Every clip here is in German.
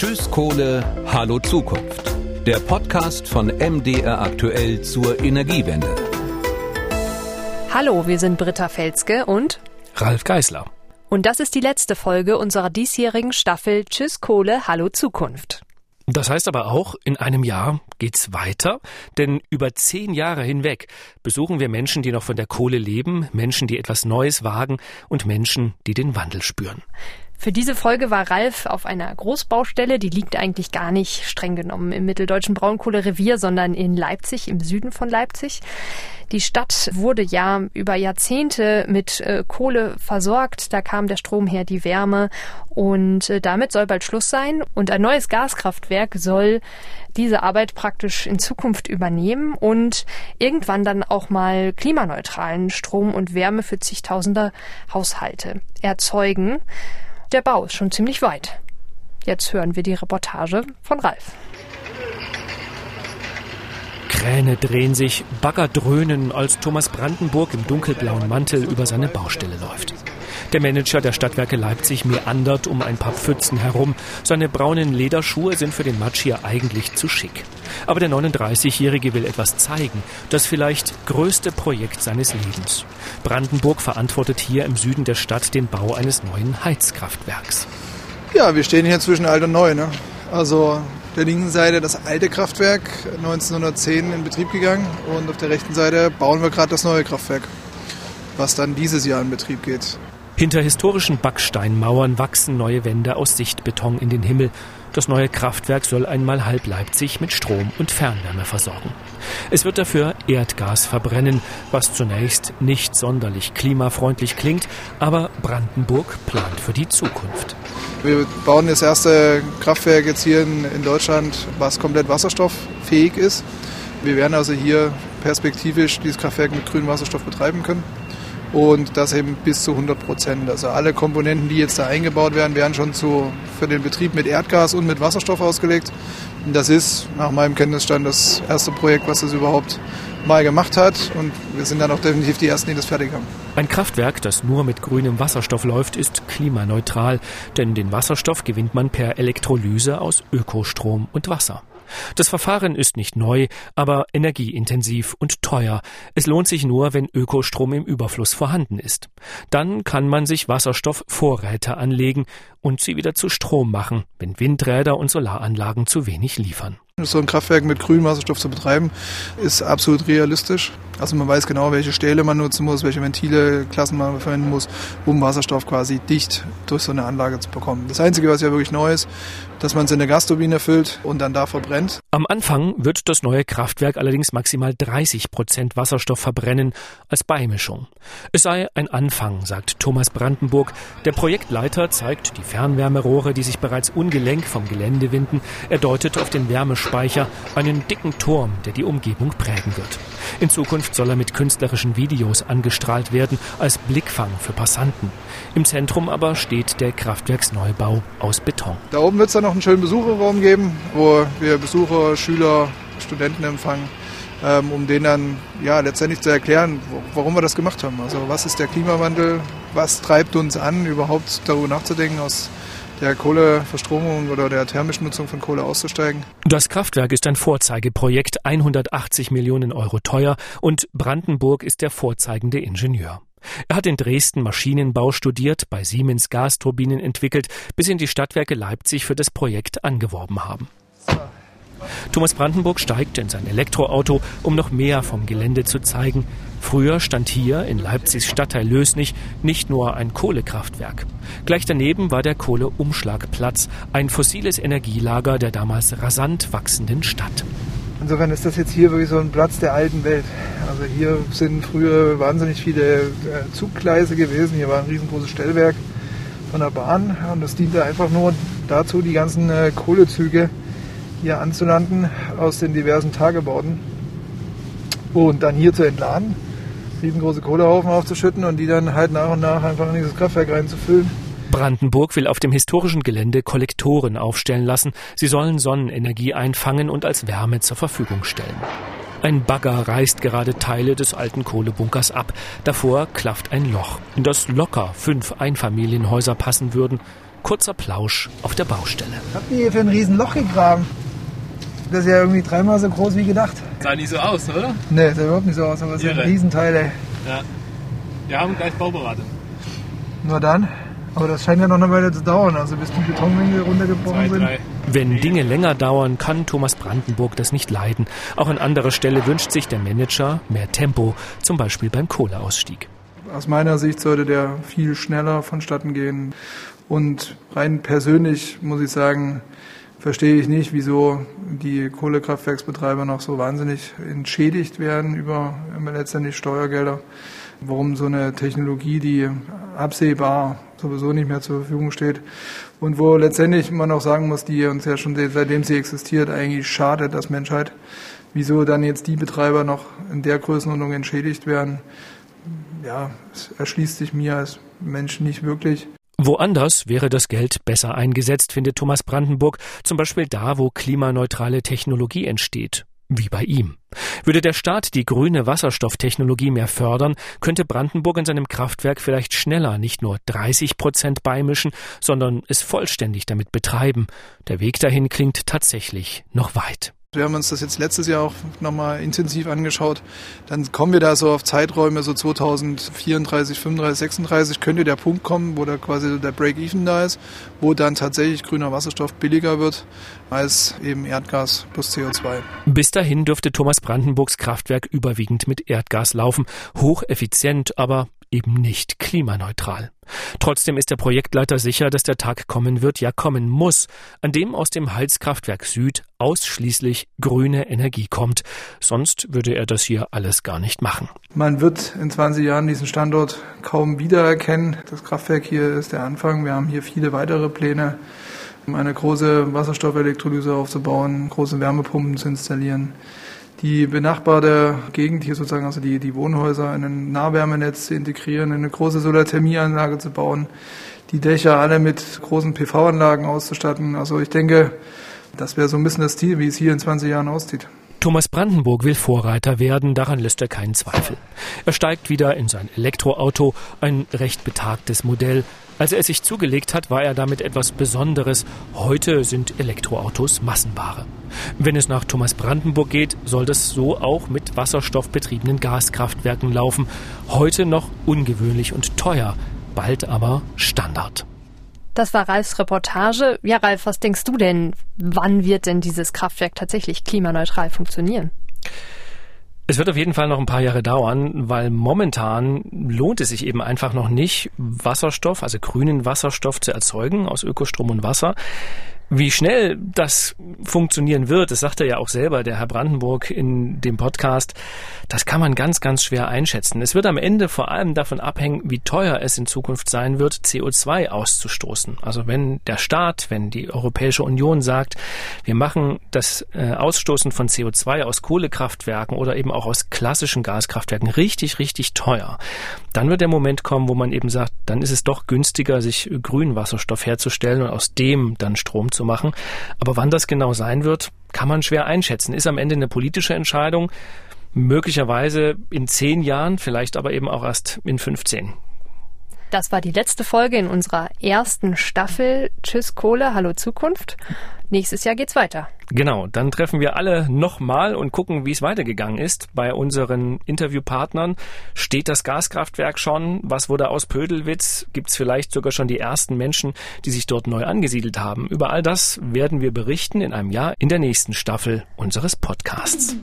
Tschüss Kohle, Hallo Zukunft. Der Podcast von MDR aktuell zur Energiewende. Hallo, wir sind Britta Felske und Ralf Geißler. Und das ist die letzte Folge unserer diesjährigen Staffel Tschüss Kohle, Hallo Zukunft. Das heißt aber auch, in einem Jahr geht's weiter, denn über zehn Jahre hinweg besuchen wir Menschen, die noch von der Kohle leben, Menschen, die etwas Neues wagen und Menschen, die den Wandel spüren. Für diese Folge war Ralf auf einer Großbaustelle, die liegt eigentlich gar nicht streng genommen im mitteldeutschen Braunkohlerevier, sondern in Leipzig, im Süden von Leipzig. Die Stadt wurde ja über Jahrzehnte mit äh, Kohle versorgt. Da kam der Strom her, die Wärme. Und äh, damit soll bald Schluss sein. Und ein neues Gaskraftwerk soll diese Arbeit praktisch in Zukunft übernehmen und irgendwann dann auch mal klimaneutralen Strom und Wärme für zigtausende Haushalte erzeugen. Der Bau ist schon ziemlich weit. Jetzt hören wir die Reportage von Ralf. Kräne drehen sich, Bagger dröhnen, als Thomas Brandenburg im dunkelblauen Mantel über seine Baustelle läuft. Der Manager der Stadtwerke Leipzig meandert um ein paar Pfützen herum. Seine braunen Lederschuhe sind für den Matsch hier eigentlich zu schick. Aber der 39-Jährige will etwas zeigen. Das vielleicht größte Projekt seines Lebens. Brandenburg verantwortet hier im Süden der Stadt den Bau eines neuen Heizkraftwerks. Ja, wir stehen hier zwischen alt und neu. Ne? Also der linken Seite das alte Kraftwerk 1910 in Betrieb gegangen und auf der rechten Seite bauen wir gerade das neue Kraftwerk, was dann dieses Jahr in Betrieb geht. Hinter historischen Backsteinmauern wachsen neue Wände aus Sichtbeton in den Himmel. Das neue Kraftwerk soll einmal halb Leipzig mit Strom und Fernwärme versorgen. Es wird dafür Erdgas verbrennen, was zunächst nicht sonderlich klimafreundlich klingt, aber Brandenburg plant für die Zukunft. Wir bauen das erste Kraftwerk jetzt hier in, Deutschland, was komplett wasserstofffähig ist. Wir werden also hier perspektivisch dieses Kraftwerk mit grünem Wasserstoff betreiben können und das eben bis zu 100 Prozent. Also alle Komponenten, die jetzt da eingebaut werden, werden schon zu, für den Betrieb mit Erdgas und mit Wasserstoff ausgelegt. Und das ist nach meinem Kenntnisstand das erste Projekt, was das überhaupt mal gemacht hat und wir sind dann auch definitiv die Ersten, die das fertig haben. Ein Kraftwerk, das nur mit grünem Wasserstoff läuft, ist klimaneutral, denn den Wasserstoff gewinnt man per Elektrolyse aus Ökostrom und Wasser. Das Verfahren ist nicht neu, aber energieintensiv und teuer. Es lohnt sich nur, wenn Ökostrom im Überfluss vorhanden ist. Dann kann man sich Wasserstoffvorräte anlegen und sie wieder zu Strom machen, wenn Windräder und Solaranlagen zu wenig liefern. So ein Kraftwerk mit grünem Wasserstoff zu betreiben, ist absolut realistisch. Also man weiß genau, welche Stähle man nutzen muss, welche Ventile, Klassen man verwenden muss, um Wasserstoff quasi dicht durch so eine Anlage zu bekommen. Das Einzige, was ja wirklich neu ist, dass man es in der Gasturbine füllt und dann da verbrennt. Am Anfang wird das neue Kraftwerk allerdings maximal 30 Prozent Wasserstoff verbrennen als Beimischung. Es sei ein Anfang, sagt Thomas Brandenburg. Der Projektleiter zeigt die Fernwärmerohre, die sich bereits ungelenk vom Gelände winden. Er deutet auf den Wärmespeicher, einen dicken Turm, der die Umgebung prägen wird. In Zukunft soll er mit künstlerischen Videos angestrahlt werden, als Blickfang für Passanten. Im Zentrum aber steht der Kraftwerksneubau aus Beton. Da oben wird es dann noch einen schönen Besucherraum geben, wo wir Besucher, Schüler, Studenten empfangen, ähm, um denen dann ja, letztendlich zu erklären, warum wir das gemacht haben. Also was ist der Klimawandel, was treibt uns an, überhaupt darüber nachzudenken, aus der Kohleverstromung oder der thermischen Nutzung von Kohle auszusteigen. Das Kraftwerk ist ein Vorzeigeprojekt, 180 Millionen Euro teuer und Brandenburg ist der vorzeigende Ingenieur. Er hat in Dresden Maschinenbau studiert, bei Siemens Gasturbinen entwickelt, bis ihn die Stadtwerke Leipzig für das Projekt angeworben haben. Thomas Brandenburg steigt in sein Elektroauto, um noch mehr vom Gelände zu zeigen. Früher stand hier in Leipzigs Stadtteil Lösnich nicht nur ein Kohlekraftwerk. Gleich daneben war der Kohleumschlagplatz, ein fossiles Energielager der damals rasant wachsenden Stadt. Insofern ist das jetzt hier wirklich so ein Platz der alten Welt. Also hier sind früher wahnsinnig viele äh, Zuggleise gewesen. Hier war ein riesengroßes Stellwerk von der Bahn und das diente einfach nur dazu, die ganzen äh, Kohlezüge hier anzulanden aus den diversen Tagebauten und dann hier zu entladen, riesengroße Kohlehaufen aufzuschütten und die dann halt nach und nach einfach in dieses Kraftwerk reinzufüllen. Brandenburg will auf dem historischen Gelände Kollektoren aufstellen lassen. Sie sollen Sonnenenergie einfangen und als Wärme zur Verfügung stellen. Ein Bagger reißt gerade Teile des alten Kohlebunkers ab. Davor klafft ein Loch, in das locker fünf Einfamilienhäuser passen würden. Kurzer Plausch auf der Baustelle. Habt ihr hier für ein Riesenloch gegraben? Das ist ja irgendwie dreimal so groß wie gedacht. Sah nicht so aus, oder? Nee, sah überhaupt nicht so aus, aber es sind. Riesenteile. Ja. Wir haben gleich Bauberatung. Nur dann. Aber das scheint ja noch eine Weile zu dauern, also bis die Betonmenge runtergebrochen sind. Wenn Dinge länger dauern, kann Thomas Brandenburg das nicht leiden. Auch an anderer Stelle wünscht sich der Manager mehr Tempo, zum Beispiel beim Kohleausstieg. Aus meiner Sicht sollte der viel schneller vonstatten gehen. Und rein persönlich muss ich sagen, verstehe ich nicht, wieso die Kohlekraftwerksbetreiber noch so wahnsinnig entschädigt werden über letztendlich Steuergelder. Warum so eine Technologie, die absehbar sowieso nicht mehr zur Verfügung steht und wo letztendlich man auch sagen muss, die uns ja schon seitdem sie existiert eigentlich schadet das Menschheit. Wieso dann jetzt die Betreiber noch in der Größenordnung entschädigt werden, ja, es erschließt sich mir als Mensch nicht wirklich. Woanders wäre das Geld besser eingesetzt, findet Thomas Brandenburg, zum Beispiel da, wo klimaneutrale Technologie entsteht. Wie bei ihm. Würde der Staat die grüne Wasserstofftechnologie mehr fördern, könnte Brandenburg in seinem Kraftwerk vielleicht schneller nicht nur 30 Prozent beimischen, sondern es vollständig damit betreiben. Der Weg dahin klingt tatsächlich noch weit. Wir haben uns das jetzt letztes Jahr auch nochmal intensiv angeschaut. Dann kommen wir da so auf Zeiträume, so 2034, 35, 36 könnte der Punkt kommen, wo da quasi der Break-Even da ist, wo dann tatsächlich grüner Wasserstoff billiger wird als eben Erdgas plus CO2. Bis dahin dürfte Thomas Brandenburgs Kraftwerk überwiegend mit Erdgas laufen, hocheffizient, aber eben nicht klimaneutral. Trotzdem ist der Projektleiter sicher, dass der Tag kommen wird, ja kommen muss, an dem aus dem Heizkraftwerk Süd ausschließlich grüne Energie kommt. Sonst würde er das hier alles gar nicht machen. Man wird in 20 Jahren diesen Standort kaum wiedererkennen. Das Kraftwerk hier ist der Anfang. Wir haben hier viele weitere Pläne, um eine große Wasserstoffelektrolyse aufzubauen, große Wärmepumpen zu installieren die benachbarte Gegend hier sozusagen, also die, die Wohnhäuser in ein Nahwärmenetz zu integrieren, eine große Solarthermieanlage zu bauen, die Dächer alle mit großen PV-Anlagen auszustatten. Also ich denke, das wäre so ein bisschen das Ziel, wie es hier in 20 Jahren aussieht. Thomas Brandenburg will Vorreiter werden, daran lässt er keinen Zweifel. Er steigt wieder in sein Elektroauto, ein recht betagtes Modell. Als er es sich zugelegt hat, war er damit etwas Besonderes. Heute sind Elektroautos Massenware. Wenn es nach Thomas Brandenburg geht, soll das so auch mit wasserstoffbetriebenen Gaskraftwerken laufen. Heute noch ungewöhnlich und teuer, bald aber Standard. Das war Ralfs Reportage. Ja, Ralf, was denkst du denn? Wann wird denn dieses Kraftwerk tatsächlich klimaneutral funktionieren? Es wird auf jeden Fall noch ein paar Jahre dauern, weil momentan lohnt es sich eben einfach noch nicht, Wasserstoff, also grünen Wasserstoff zu erzeugen aus Ökostrom und Wasser. Wie schnell das funktionieren wird, das sagt er ja auch selber, der Herr Brandenburg in dem Podcast, das kann man ganz, ganz schwer einschätzen. Es wird am Ende vor allem davon abhängen, wie teuer es in Zukunft sein wird, CO2 auszustoßen. Also wenn der Staat, wenn die Europäische Union sagt, wir machen das äh, Ausstoßen von CO2 aus Kohlekraftwerken oder eben auch aus klassischen Gaskraftwerken richtig, richtig teuer, dann wird der Moment kommen, wo man eben sagt, dann ist es doch günstiger, sich grünen Wasserstoff herzustellen und aus dem dann Strom zu machen. Aber wann das genau sein wird, kann man schwer einschätzen. Ist am Ende eine politische Entscheidung, möglicherweise in zehn Jahren, vielleicht aber eben auch erst in 15. Das war die letzte Folge in unserer ersten Staffel. Tschüss Kohle, hallo Zukunft. Nächstes Jahr geht's weiter. Genau, dann treffen wir alle nochmal und gucken, wie es weitergegangen ist. Bei unseren Interviewpartnern steht das Gaskraftwerk schon. Was wurde aus Pödelwitz? Gibt's vielleicht sogar schon die ersten Menschen, die sich dort neu angesiedelt haben? Über all das werden wir berichten in einem Jahr in der nächsten Staffel unseres Podcasts.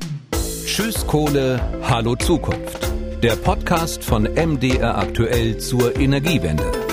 Tschüss Kohle, hallo Zukunft. Der Podcast von MDR aktuell zur Energiewende.